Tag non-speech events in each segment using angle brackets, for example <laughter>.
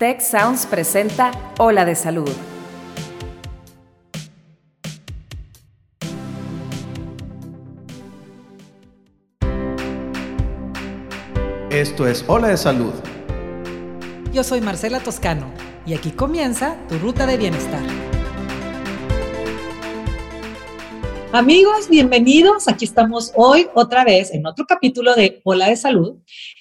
Tech Sounds presenta Ola de Salud. Esto es Ola de Salud. Yo soy Marcela Toscano y aquí comienza tu ruta de bienestar. Amigos, bienvenidos. Aquí estamos hoy otra vez en otro capítulo de Ola de Salud.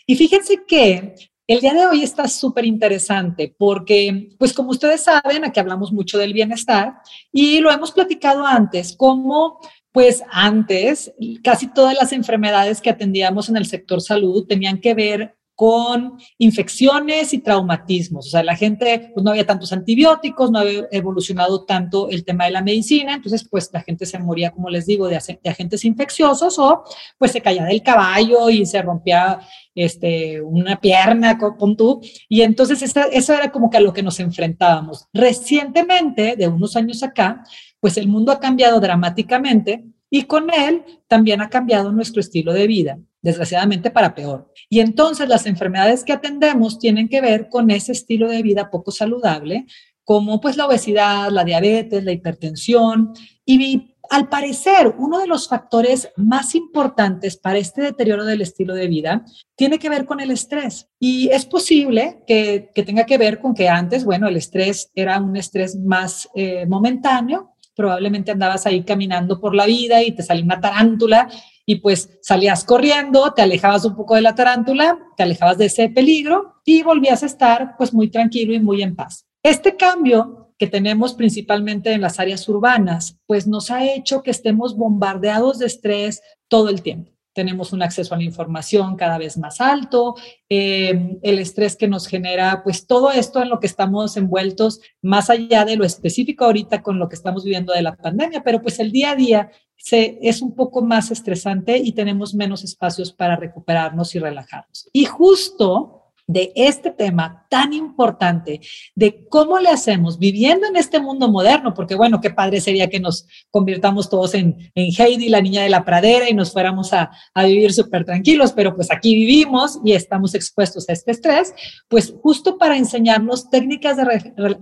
Y fíjense que el día de hoy está súper interesante porque, pues como ustedes saben, aquí hablamos mucho del bienestar y lo hemos platicado antes, como pues antes casi todas las enfermedades que atendíamos en el sector salud tenían que ver con infecciones y traumatismos. O sea, la gente, pues no había tantos antibióticos, no había evolucionado tanto el tema de la medicina, entonces pues la gente se moría, como les digo, de, agentes infecciosos o pues se caía del caballo y se rompía este, una pierna con, tú. Y entonces eso era como que a lo que nos enfrentábamos. Recientemente, de unos años acá, pues el mundo ha cambiado dramáticamente y con él también ha cambiado nuestro estilo de vida desgraciadamente para peor. Y entonces las enfermedades que atendemos tienen que ver con ese estilo de vida poco saludable, como pues la obesidad, la diabetes, la hipertensión y al parecer, uno de los factores más importantes para este deterioro del estilo de vida tiene que ver con el estrés. Y es posible que, tenga que ver con que antes, bueno, el estrés era un estrés más eh, momentáneo, probablemente andabas ahí caminando por la vida y te salió una tarántula y pues salías corriendo, te alejabas un poco de la tarántula, te alejabas de ese peligro y volvías a estar pues muy tranquilo y muy en paz. Este cambio que tenemos principalmente en las áreas urbanas, pues nos ha hecho que estemos bombardeados de estrés todo el tiempo tenemos un acceso a la información cada vez más alto, eh, el estrés que nos genera, pues todo esto en lo que estamos envueltos, más allá de lo específico ahorita con lo que estamos viviendo de la pandemia, pero pues el día a día se, es un poco más estresante y tenemos menos espacios para recuperarnos y relajarnos. Y justo de este tema tan importante, de cómo le hacemos viviendo en este mundo moderno, porque bueno, qué padre sería que nos convirtamos todos en, Heidi, la niña de la pradera, y nos fuéramos a, a vivir súper tranquilos, pero pues aquí vivimos y estamos expuestos a este estrés, pues justo para enseñarnos técnicas de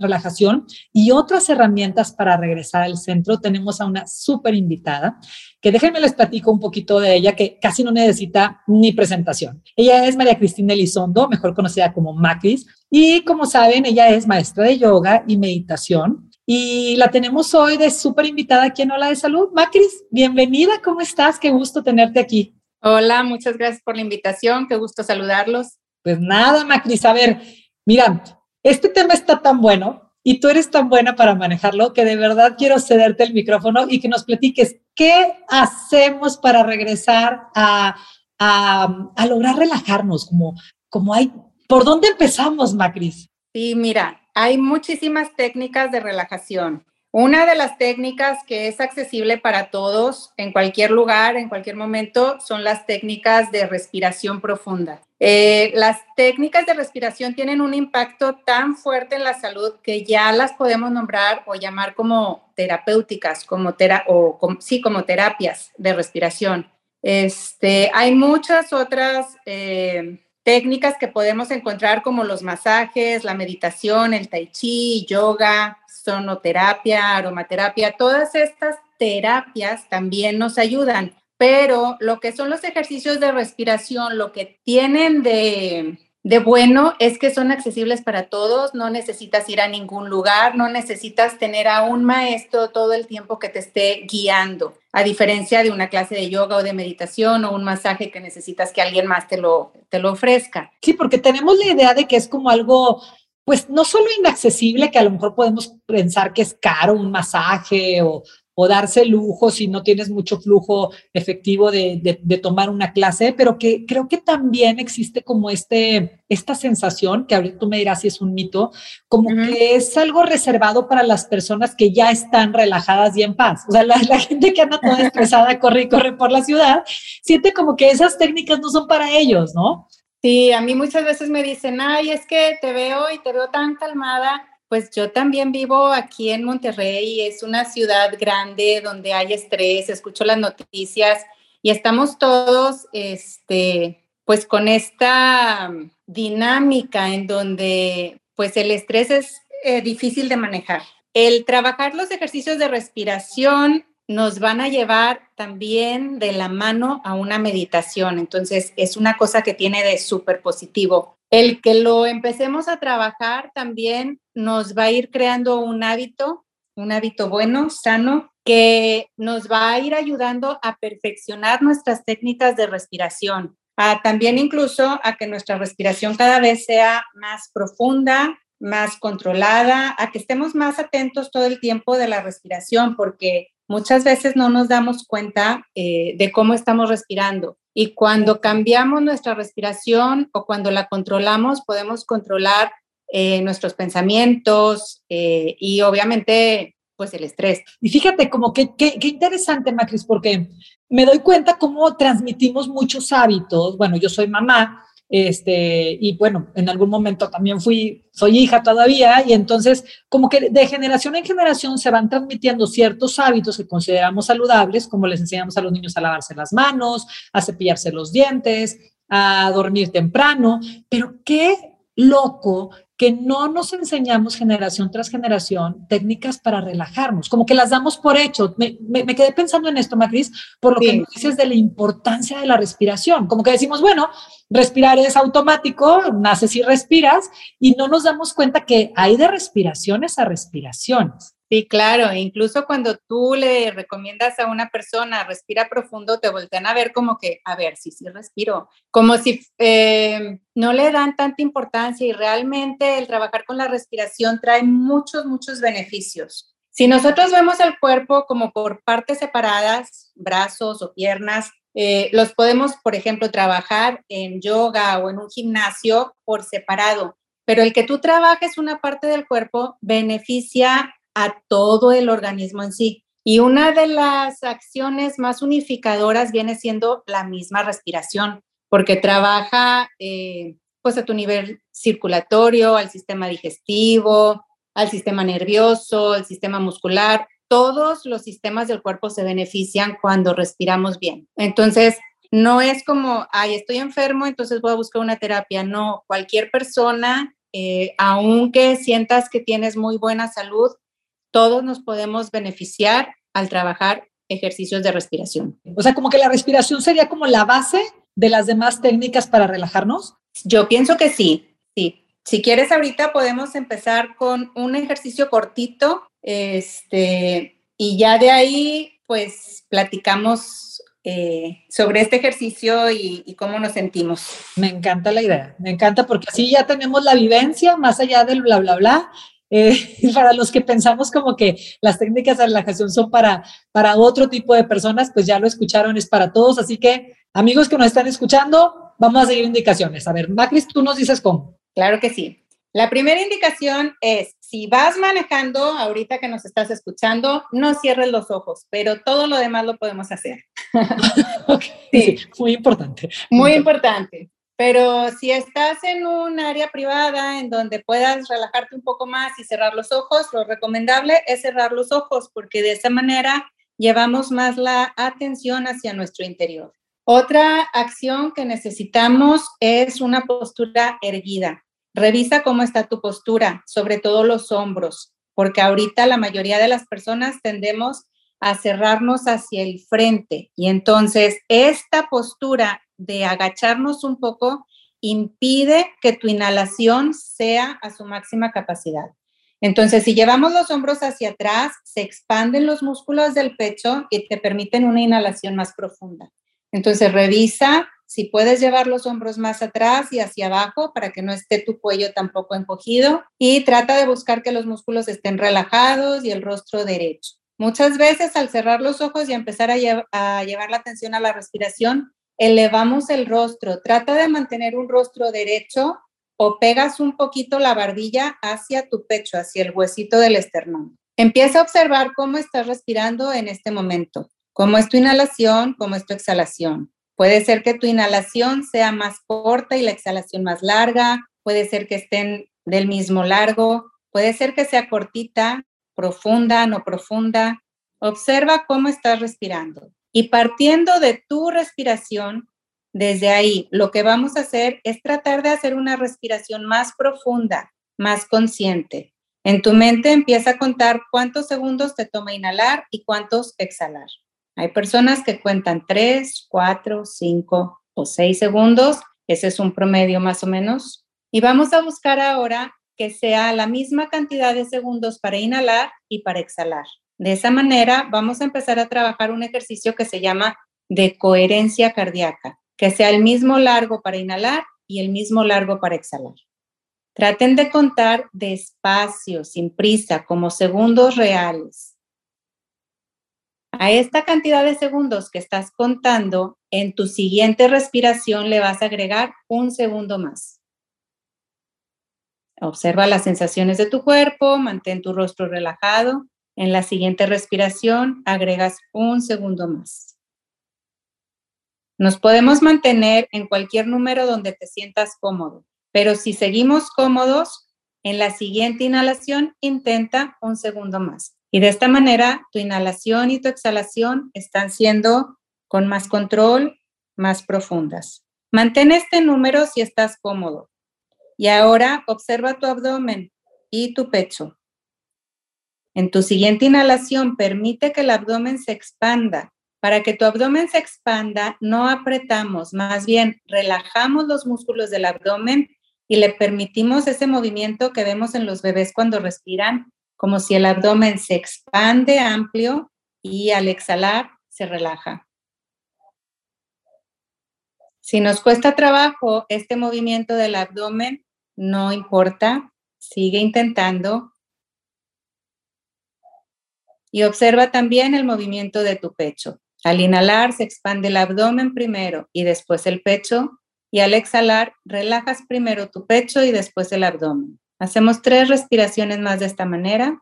relajación y otras herramientas para regresar al centro, tenemos a una súper invitada que déjenme les platico un poquito de ella, que casi no necesita ni presentación. Ella es María Cristina Elizondo, mejor conocida como Macris, y como saben, ella es maestra de yoga y meditación. Y la tenemos hoy de súper invitada aquí en Hola de Salud. Macris, bienvenida, ¿cómo estás? Qué gusto tenerte aquí. Hola, muchas gracias por la invitación, qué gusto saludarlos. Pues nada, Macris, a ver, mira, este tema está tan bueno y tú eres tan buena para manejarlo que de verdad quiero cederte el micrófono y que nos platiques qué hacemos para regresar a, a, lograr relajarnos, como, como hay, ¿por dónde empezamos, Macris? Sí, mira, hay muchísimas técnicas de relajación. Una de las técnicas que es accesible para todos en cualquier lugar, en cualquier momento, son las técnicas de respiración profunda. Eh, las técnicas de respiración tienen un impacto tan fuerte en la salud que ya las podemos nombrar o llamar como terapéuticas, como o sí, como terapias de respiración. Este, hay muchas otras eh, técnicas que podemos encontrar como los masajes, la meditación, el tai chi, yoga, sonoterapia, aromaterapia, todas estas terapias también nos ayudan, pero lo que son los ejercicios de respiración, lo que tienen de, de bueno es que son accesibles para todos, no necesitas ir a ningún lugar, no necesitas tener a un maestro todo el tiempo que te esté guiando, a diferencia de una clase de yoga o de meditación o un masaje que necesitas que alguien más te lo, te lo ofrezca. Sí, porque tenemos la idea de que es como algo pues no solo inaccesible, que a lo mejor podemos pensar que es caro un masaje o, darse lujo si no tienes mucho flujo efectivo de, tomar una clase, pero que creo que también existe como este, esta sensación, que ahorita tú me dirás si es un mito, como que es algo reservado para las personas que ya están relajadas y en paz. O sea, la, la gente que anda toda <laughs> estresada, corre y corre por la ciudad, siente como que esas técnicas no son para ellos, ¿no? Sí, a mí muchas veces me dicen, ay, es que te veo y te veo tan calmada. Pues yo también vivo aquí en Monterrey, es una ciudad grande donde hay estrés, escucho las noticias y estamos todos, este, pues con esta dinámica en donde pues el estrés es eh, difícil de manejar. El trabajar los ejercicios de respiración nos van a llevar también de la mano a una meditación. Entonces, es una cosa que tiene de súper positivo. El que lo empecemos a trabajar también nos va a ir creando un hábito, un hábito bueno, sano, que nos va a ir ayudando a perfeccionar nuestras técnicas de respiración, también incluso a que nuestra respiración cada vez sea más profunda, más controlada, a que estemos más atentos todo el tiempo de la respiración, porque muchas veces no nos damos cuenta eh, de cómo estamos respirando. Y cuando cambiamos nuestra respiración o cuando la controlamos, podemos controlar eh, nuestros pensamientos eh, y obviamente pues el estrés. Y fíjate como que qué interesante, Macris, porque me doy cuenta cómo transmitimos muchos hábitos. Bueno, yo soy mamá este, y bueno, en algún momento también fui, soy hija todavía, y entonces como que de generación en generación se van transmitiendo ciertos hábitos que consideramos saludables, como les enseñamos a los niños a lavarse las manos, a cepillarse los dientes, a dormir temprano, pero qué loco que no nos enseñamos generación tras generación técnicas para relajarnos, como que las damos por hecho. Me, quedé pensando en esto, Macris, por lo que dices de la importancia de la respiración, como que decimos, bueno, respirar es automático, naces y respiras, y no nos damos cuenta que hay de respiraciones a respiraciones. Sí, claro, incluso cuando tú le recomiendas a una persona respira profundo, te voltean a ver como que, a ver, sí, sí respiro, como si eh, no le dan tanta importancia y realmente el trabajar con la respiración trae muchos, muchos beneficios. Si nosotros vemos el cuerpo como por partes separadas, brazos o piernas, eh, los podemos, por ejemplo, trabajar en yoga o en un gimnasio por separado, pero el que tú trabajes una parte del cuerpo beneficia a todo el organismo en sí. Y una de las acciones más unificadoras viene siendo la misma respiración, porque trabaja eh, pues a tu nivel circulatorio, al sistema digestivo, al sistema nervioso, al sistema muscular. Todos los sistemas del cuerpo se benefician cuando respiramos bien. Entonces, no es como, ay, estoy enfermo, entonces voy a buscar una terapia. No, cualquier persona, eh, aunque sientas que tienes muy buena salud, todos nos podemos beneficiar al trabajar ejercicios de respiración. O sea, como que la respiración sería como la base de las demás técnicas para relajarnos. Yo pienso que sí, sí. Si quieres ahorita podemos empezar con un ejercicio cortito, este, y ya de ahí pues platicamos eh, sobre este ejercicio y, y, cómo nos sentimos. Me encanta la idea, me encanta porque así ya tenemos la vivencia más allá del bla, bla, bla, eh, <laughs> para los que pensamos como que las técnicas de relajación son para, para otro tipo de personas, pues ya lo escucharon, es para todos. Así que, amigos que nos están escuchando, vamos a seguir indicaciones. A ver, Macris, tú nos dices cómo. Claro que sí. La primera indicación es, si vas manejando, ahorita que nos estás escuchando, no cierres los ojos, pero todo lo demás lo podemos hacer. <laughs> <laughs> sí. muy importante. Muy importante. Pero si estás en un área privada en donde puedas relajarte un poco más y cerrar los ojos, lo recomendable es cerrar los ojos porque de esa manera llevamos más la atención hacia nuestro interior. Otra acción que necesitamos es una postura erguida. Revisa cómo está tu postura, sobre todo los hombros, porque ahorita la mayoría de las personas tendemos a cerrarnos hacia el frente y entonces esta postura de agacharnos un poco impide que tu inhalación sea a su máxima capacidad. Entonces, si llevamos los hombros hacia atrás, se expanden los músculos del pecho y te permiten una inhalación más profunda. Entonces, revisa si puedes llevar los hombros más atrás y hacia abajo para que no esté tu cuello tampoco encogido y trata de buscar que los músculos estén relajados y el rostro derecho. Muchas veces al cerrar los ojos y empezar a, a llevar la atención a la respiración, elevamos el rostro. Trata de mantener un rostro derecho o pegas un poquito la barbilla hacia tu pecho, hacia el huesito del esternón. Empieza a observar cómo estás respirando en este momento, cómo es tu inhalación, cómo es tu exhalación. Puede ser que tu inhalación sea más corta y la exhalación más larga, puede ser que estén del mismo largo, puede ser que sea cortita, profunda, no profunda. Observa cómo estás respirando. Y partiendo de tu respiración, desde ahí, lo que vamos a hacer es tratar de hacer una respiración más profunda. más consciente. En tu mente empieza a contar cuántos segundos te toma inhalar y cuántos exhalar. Hay personas que cuentan 3, 4, 5 o 6 segundos. Ese es un promedio más o menos. Y vamos a buscar ahora que sea la misma cantidad de segundos para inhalar y para exhalar. De esa manera vamos a empezar a trabajar un ejercicio que se llama de coherencia cardíaca, que sea el mismo largo para inhalar y el mismo largo para exhalar. Traten de contar despacio, sin prisa, como segundos reales. A esta cantidad de segundos que estás contando, en tu siguiente respiración le vas a agregar un segundo más. Observa las sensaciones de tu cuerpo, mantén tu rostro relajado. En la siguiente respiración agregas un segundo más. Nos podemos mantener en cualquier número donde te sientas cómodo, pero si seguimos cómodos, en la siguiente inhalación intenta un segundo más. Y de esta manera, tu inhalación y tu exhalación están siendo con más control, más profundas. Mantén este número si estás cómodo. Y ahora observa tu abdomen y tu pecho. En tu siguiente inhalación, permite que el abdomen se expanda. Para que tu abdomen se expanda, no apretamos, más bien relajamos los músculos del abdomen y le permitimos ese movimiento que vemos en los bebés cuando respiran como si el abdomen se expande amplio y al exhalar se relaja. Si nos cuesta trabajo este movimiento del abdomen, no importa, sigue intentando. Y observa también el movimiento de tu pecho. Al inhalar se expande el abdomen primero y después el pecho. Y al exhalar relajas primero tu pecho y después el abdomen. Hacemos tres respiraciones más de esta manera.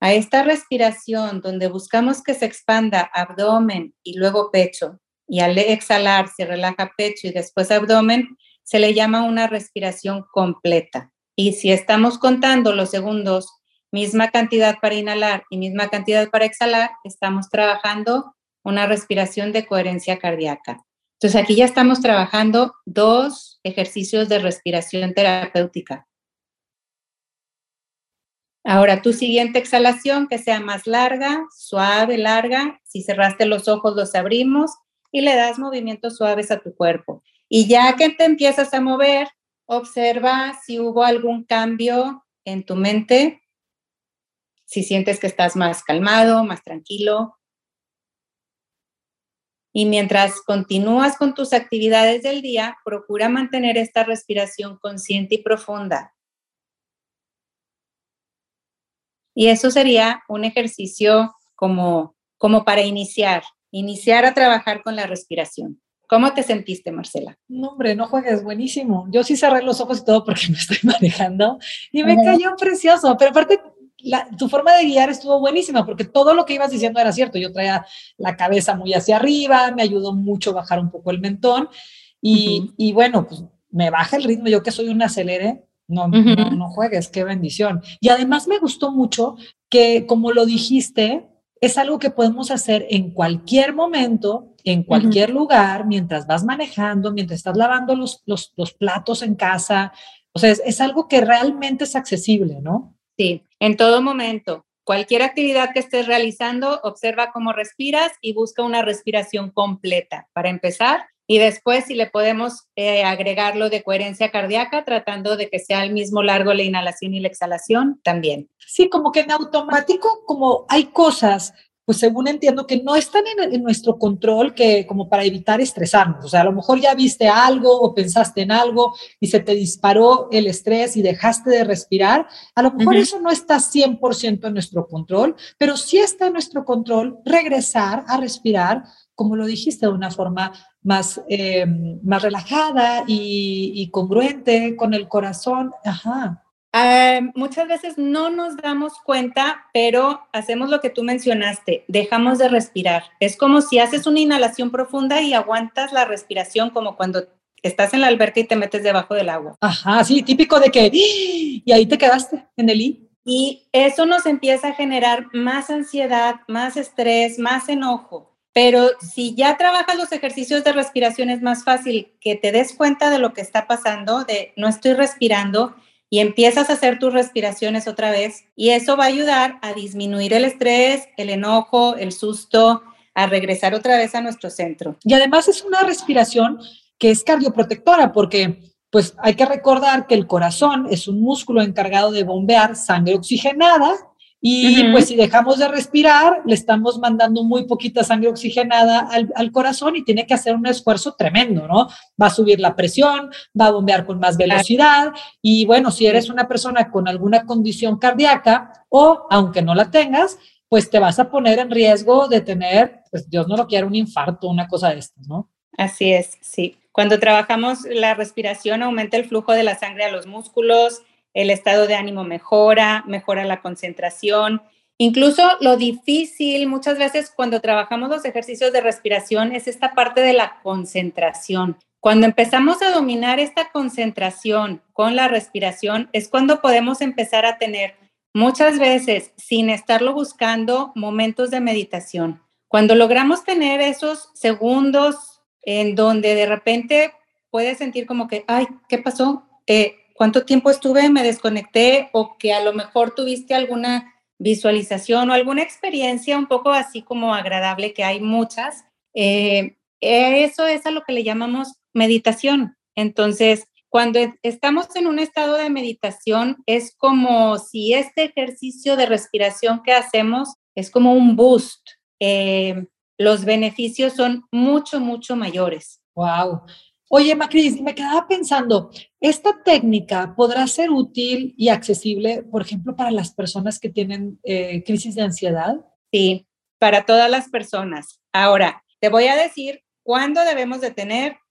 A esta respiración donde buscamos que se expanda abdomen y luego pecho y al exhalar se relaja pecho y después abdomen, se le llama una respiración completa. Y si estamos contando los segundos, misma cantidad para inhalar y misma cantidad para exhalar, estamos trabajando una respiración de coherencia cardíaca. Entonces aquí ya estamos trabajando dos ejercicios de respiración terapéutica. Ahora tu siguiente exhalación que sea más larga, suave, larga. Si cerraste los ojos, los abrimos y le das movimientos suaves a tu cuerpo. Y ya que te empiezas a mover, observa si hubo algún cambio en tu mente, si sientes que estás más calmado, más tranquilo, y mientras continúas con tus actividades del día, procura mantener esta respiración consciente y profunda. Y eso sería un ejercicio como, como para iniciar, iniciar a trabajar con la respiración. ¿Cómo te sentiste, Marcela? No, hombre, no juegues, buenísimo. Yo sí cerré los ojos y todo porque <laughs> me estoy manejando y me cayó precioso. Pero aparte, tu forma de guiar estuvo buenísima porque todo lo que ibas diciendo era cierto. Yo traía la cabeza muy hacia arriba, me ayudó mucho bajar un poco el mentón y, y bueno, pues me baja el ritmo. Yo que soy un acelere, no, no, no juegues, qué bendición. Y además me gustó mucho que, como lo dijiste, es algo que podemos hacer en cualquier momento, en cualquier lugar, mientras vas manejando, mientras estás lavando los, los, los platos en casa. O sea, es, es, algo que realmente es accesible, ¿no? Sí, en todo momento. Cualquier actividad que estés realizando, observa cómo respiras y busca una respiración completa. Para empezar, y después si le podemos eh, agregar lo de coherencia cardíaca, tratando de que sea el mismo largo la inhalación y la exhalación también. Sí, como que en automático, como hay cosas pues según entiendo que no están en, nuestro control que como para evitar estresarnos. O sea, a lo mejor ya viste algo o pensaste en algo y se te disparó el estrés y dejaste de respirar. A lo mejor eso no está 100% en nuestro control, pero sí está en nuestro control regresar a respirar, como lo dijiste, de una forma más, eh, más relajada y, y congruente con el corazón. Ajá. Ah, muchas veces no nos damos cuenta, pero hacemos lo que tú mencionaste, dejamos de respirar. Es como si haces una inhalación profunda y aguantas la respiración como cuando estás en la alberca y te metes debajo del agua. Ajá, sí, típico de que, y ahí te quedaste en el I. Y eso nos empieza a generar más ansiedad, más estrés, más enojo. Pero si ya trabajas los ejercicios de respiración, es más fácil que te des cuenta de lo que está pasando, de no estoy respirando y empiezas a hacer tus respiraciones otra vez. Y eso va a ayudar a disminuir el estrés, el enojo, el susto, a regresar otra vez a nuestro centro. Y además es una respiración que es cardioprotectora porque pues hay que recordar que el corazón es un músculo encargado de bombear sangre oxigenada y pues si dejamos de respirar, le estamos mandando muy poquita sangre oxigenada al, al, corazón y tiene que hacer un esfuerzo tremendo, ¿no? Va a subir la presión, va a bombear con más velocidad y bueno, si eres una persona con alguna condición cardíaca o aunque no la tengas, pues te vas a poner en riesgo de tener, pues Dios no lo quiera, un infarto, una cosa de estas, ¿no? Así es, sí. Cuando trabajamos la respiración aumenta el flujo de la sangre a los músculos, el estado de ánimo mejora, mejora la concentración. Incluso lo difícil muchas veces cuando trabajamos los ejercicios de respiración es esta parte de la concentración. Cuando empezamos a dominar esta concentración con la respiración es cuando podemos empezar a tener muchas veces, sin estarlo buscando, momentos de meditación. Cuando logramos tener esos segundos en donde de repente puedes sentir como que, ay, ¿qué pasó? Eh, ¿Cuánto tiempo estuve? Me desconecté o que a lo mejor tuviste alguna visualización o alguna experiencia un poco así como agradable, que hay muchas. Eh, eso es a lo que le llamamos meditación. Entonces, cuando estamos en un estado de meditación, es como si este ejercicio de respiración que hacemos es como un boost. Eh, los beneficios son mucho, mucho mayores. Wow. Oye, Macris, me quedaba pensando, ¿esta técnica podrá ser útil y accesible, por ejemplo, para las personas que tienen eh, crisis de ansiedad? Sí, para todas las personas. Ahora, te voy a decir cuándo debemos de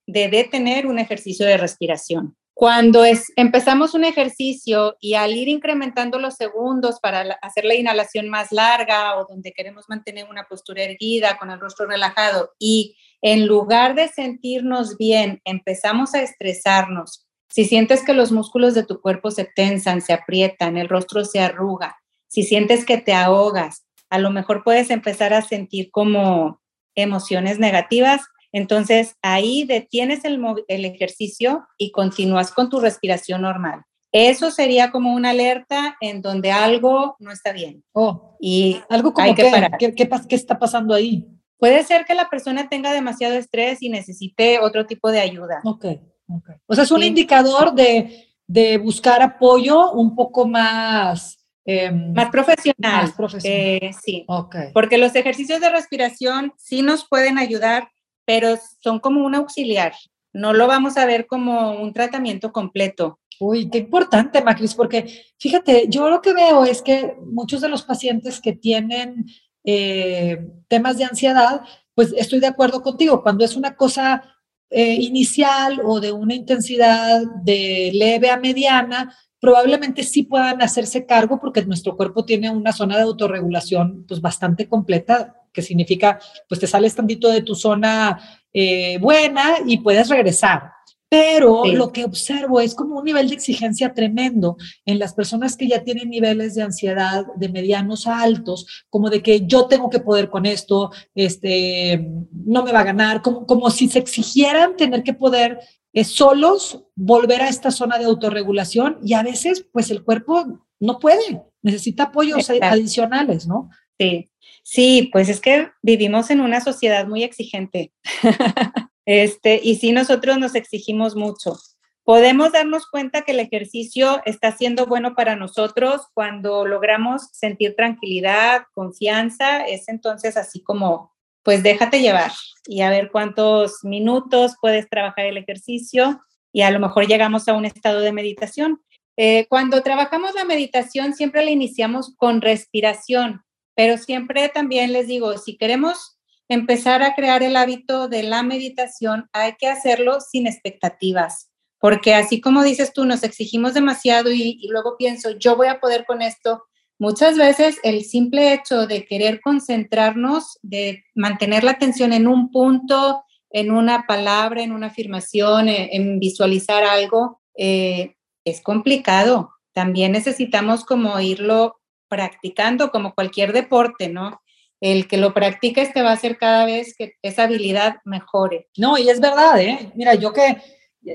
de detener un ejercicio de respiración. Cuando es, empezamos un ejercicio y al ir incrementando los segundos para hacer la inhalación más larga o donde queremos mantener una postura erguida con el rostro relajado y en lugar de sentirnos bien, empezamos a estresarnos. Si sientes que los músculos de tu cuerpo se tensan, se aprietan, el rostro se arruga, si sientes que te ahogas, a lo mejor puedes empezar a sentir como emociones negativas, entonces, ahí detienes el, ejercicio y continúas con tu respiración normal. Eso sería como una alerta en donde algo no está bien. Oh, y algo como que, ¿Qué, qué, está pasando ahí? Puede ser que la persona tenga demasiado estrés y necesite otro tipo de ayuda. Ok, ok. O sea, es un indicador de, buscar apoyo un poco más... Em, más profesional. Más profesional. Eh, sí. Okay. Porque los ejercicios de respiración sí nos pueden ayudar pero son como un auxiliar. No lo vamos a ver como un tratamiento completo. Uy, qué importante, Macris, porque fíjate, yo lo que veo es que muchos de los pacientes que tienen eh, temas de ansiedad, pues estoy de acuerdo contigo, cuando es una cosa eh, inicial o de una intensidad de leve a mediana, probablemente sí puedan hacerse cargo porque nuestro cuerpo tiene una zona de autorregulación pues bastante completa, que significa pues te sales tantito de tu zona eh, buena y puedes regresar. Pero lo que observo es como un nivel de exigencia tremendo en las personas que ya tienen niveles de ansiedad de medianos a altos, como de que yo tengo que poder con esto, este, no me va a ganar, como, como si se exigieran tener que poder es solos volver a esta zona de autorregulación y a veces pues el cuerpo no puede, necesita apoyos adicionales, ¿no? Sí, sí, pues es que vivimos en una sociedad muy exigente. <laughs> este, y sí nosotros nos exigimos mucho. Podemos darnos cuenta que el ejercicio está siendo bueno para nosotros cuando logramos sentir tranquilidad, confianza, es entonces así como pues déjate llevar y a ver cuántos minutos puedes trabajar el ejercicio y a lo mejor llegamos a un estado de meditación. Eh, cuando trabajamos la meditación siempre la iniciamos con respiración, pero siempre también les digo, si queremos empezar a crear el hábito de la meditación, hay que hacerlo sin expectativas, porque así como dices tú, nos exigimos demasiado y, luego pienso, yo voy a poder con esto, Muchas veces el simple hecho de querer concentrarnos, de mantener la atención en un punto, en una palabra, en una afirmación, en, visualizar algo, eh, es complicado. También necesitamos como irlo practicando como cualquier deporte, ¿no? el que lo practiques te va a hacer cada vez que esa habilidad mejore. No, y es verdad, ¿eh? Mira, yo que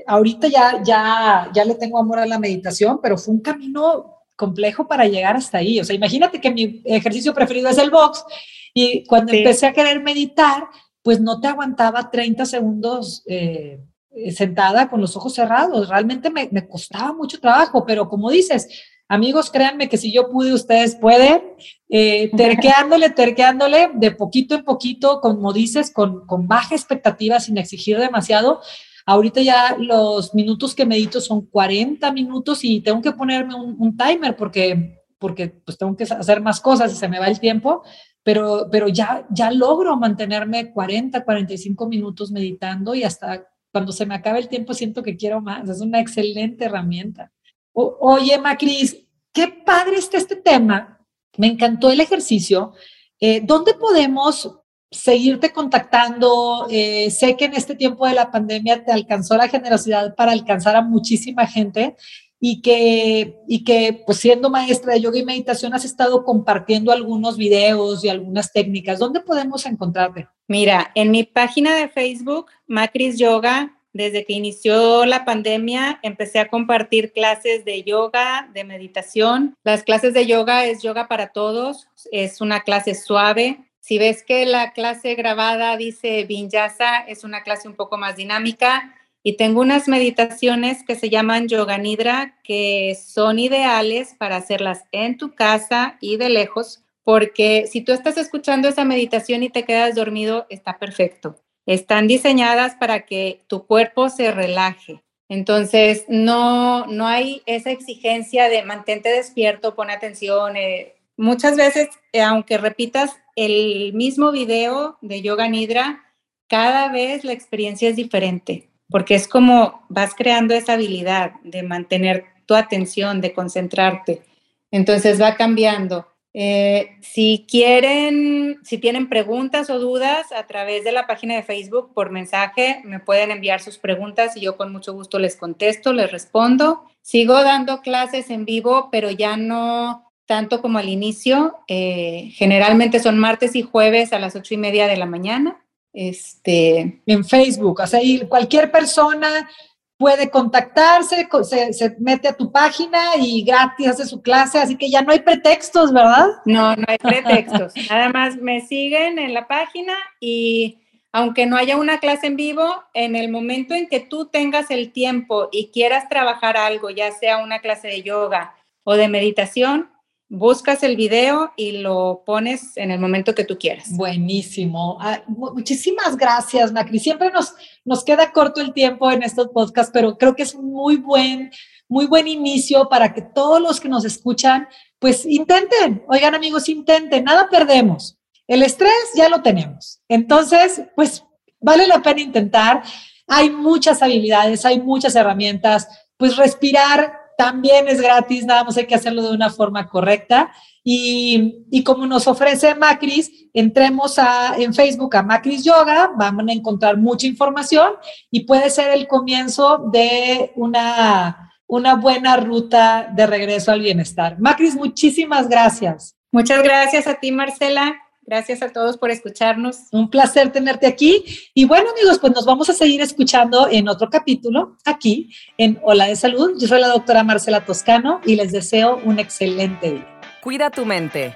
ahorita ya, ya, ya le tengo amor a la meditación, pero fue un camino complejo para llegar hasta ahí. O sea, imagínate que mi ejercicio preferido es el box y cuando empecé a querer meditar, pues no te aguantaba 30 segundos eh, sentada con los ojos cerrados. Realmente me, me, costaba mucho trabajo, pero como dices, amigos, créanme que si yo pude, ustedes pueden. Eh, <laughs> terqueándole, terqueándole, de poquito en poquito, como dices, con, con baja expectativa, sin exigir demasiado, Ahorita ya los minutos que medito son 40 minutos y tengo que ponerme un, timer porque, porque pues tengo que hacer más cosas y se me va el tiempo, pero, pero ya, ya logro mantenerme 40, 45 minutos meditando y hasta cuando se me acabe el tiempo siento que quiero más. Es una excelente herramienta. Oye, Macris, qué padre está este tema. Me encantó el ejercicio. Eh, ¿Dónde podemos seguirte contactando. Eh, sé que en este tiempo de la pandemia te alcanzó la generosidad para alcanzar a muchísima gente y que, y que pues siendo maestra de yoga y meditación has estado compartiendo algunos videos y algunas técnicas. ¿Dónde podemos encontrarte? Mira, en mi página de Facebook, Macris Yoga, desde que inició la pandemia, empecé a compartir clases de yoga, de meditación. Las clases de yoga es yoga para todos, es una clase suave, si ves que la clase grabada dice Vinyasa, es una clase un poco más dinámica y tengo unas meditaciones que se llaman Yoga Nidra que son ideales para hacerlas en tu casa y de lejos, porque si tú estás escuchando esa meditación y te quedas dormido, está perfecto. Están diseñadas para que tu cuerpo se relaje. Entonces, no, no hay esa exigencia de mantente despierto, pon atención. Eh, muchas veces, eh, aunque repitas el mismo video de Yoga Nidra, cada vez la experiencia es diferente, porque es como vas creando esa habilidad de mantener tu atención, de concentrarte. Entonces va cambiando. Eh, si quieren, si tienen preguntas o dudas a través de la página de Facebook por mensaje, me pueden enviar sus preguntas y yo con mucho gusto les contesto, les respondo. Sigo dando clases en vivo, pero ya no tanto como al inicio. Eh, generalmente son martes y jueves a las ocho y media de la mañana. Este, en Facebook, o sea, cualquier persona puede contactarse, se, se, mete a tu página y gratis hace su clase, así que ya no hay pretextos, ¿verdad? No, no hay pretextos. <laughs> Nada más me siguen en la página y aunque no haya una clase en vivo, en el momento en que tú tengas el tiempo y quieras trabajar algo, ya sea una clase de yoga o de meditación, buscas el video y lo pones en el momento que tú quieras. Buenísimo. Ah, muchísimas gracias, Macri. Siempre nos, nos queda corto el tiempo en estos podcasts, pero creo que es muy buen, muy buen inicio para que todos los que nos escuchan, pues intenten. Oigan, amigos, intenten. Nada perdemos. El estrés ya lo tenemos. Entonces, pues vale la pena intentar. Hay muchas habilidades, hay muchas herramientas. Pues respirar también es gratis, nada más hay que hacerlo de una forma correcta. Y, y, como nos ofrece Macris, entremos a, en Facebook a Macris Yoga, vamos a encontrar mucha información y puede ser el comienzo de una, una buena ruta de regreso al bienestar. Macris, muchísimas gracias. Muchas gracias a ti, Marcela. Gracias a todos por escucharnos. Un placer tenerte aquí. Y bueno, amigos, pues nos vamos a seguir escuchando en otro capítulo aquí en Hola de Salud. Yo soy la doctora Marcela Toscano y les deseo un excelente día. Cuida tu mente.